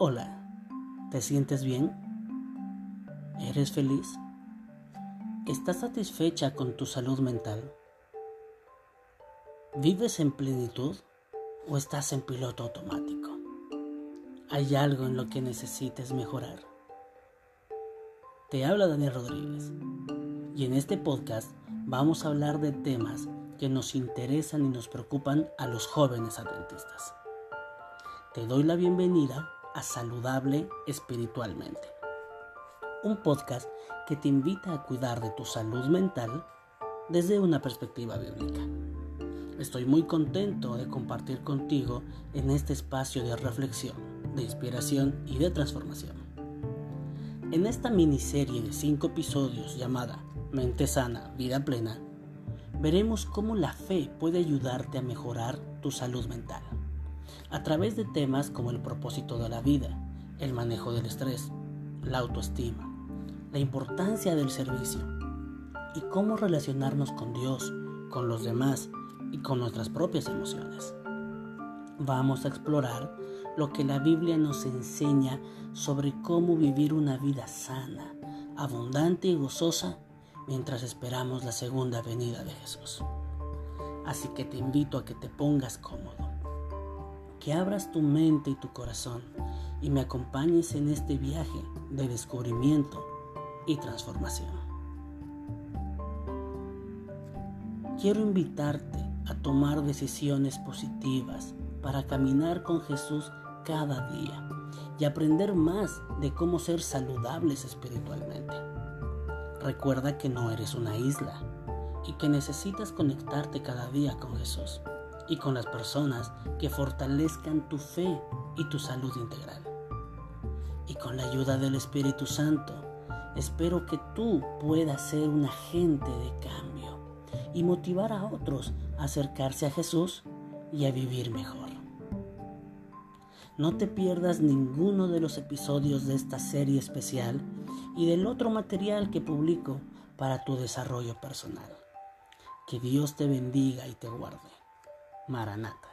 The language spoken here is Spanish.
Hola, ¿te sientes bien? ¿Eres feliz? ¿Estás satisfecha con tu salud mental? ¿Vives en plenitud o estás en piloto automático? ¿Hay algo en lo que necesites mejorar? Te habla Daniel Rodríguez y en este podcast vamos a hablar de temas que nos interesan y nos preocupan a los jóvenes adventistas. Te doy la bienvenida Saludable Espiritualmente. Un podcast que te invita a cuidar de tu salud mental desde una perspectiva bíblica. Estoy muy contento de compartir contigo en este espacio de reflexión, de inspiración y de transformación. En esta miniserie de cinco episodios llamada Mente Sana, Vida Plena, veremos cómo la fe puede ayudarte a mejorar tu salud mental a través de temas como el propósito de la vida, el manejo del estrés, la autoestima, la importancia del servicio y cómo relacionarnos con Dios, con los demás y con nuestras propias emociones. Vamos a explorar lo que la Biblia nos enseña sobre cómo vivir una vida sana, abundante y gozosa mientras esperamos la segunda venida de Jesús. Así que te invito a que te pongas cómodo que abras tu mente y tu corazón y me acompañes en este viaje de descubrimiento y transformación. Quiero invitarte a tomar decisiones positivas para caminar con Jesús cada día y aprender más de cómo ser saludables espiritualmente. Recuerda que no eres una isla y que necesitas conectarte cada día con Jesús y con las personas que fortalezcan tu fe y tu salud integral. Y con la ayuda del Espíritu Santo, espero que tú puedas ser un agente de cambio y motivar a otros a acercarse a Jesús y a vivir mejor. No te pierdas ninguno de los episodios de esta serie especial y del otro material que publico para tu desarrollo personal. Que Dios te bendiga y te guarde. Maranata.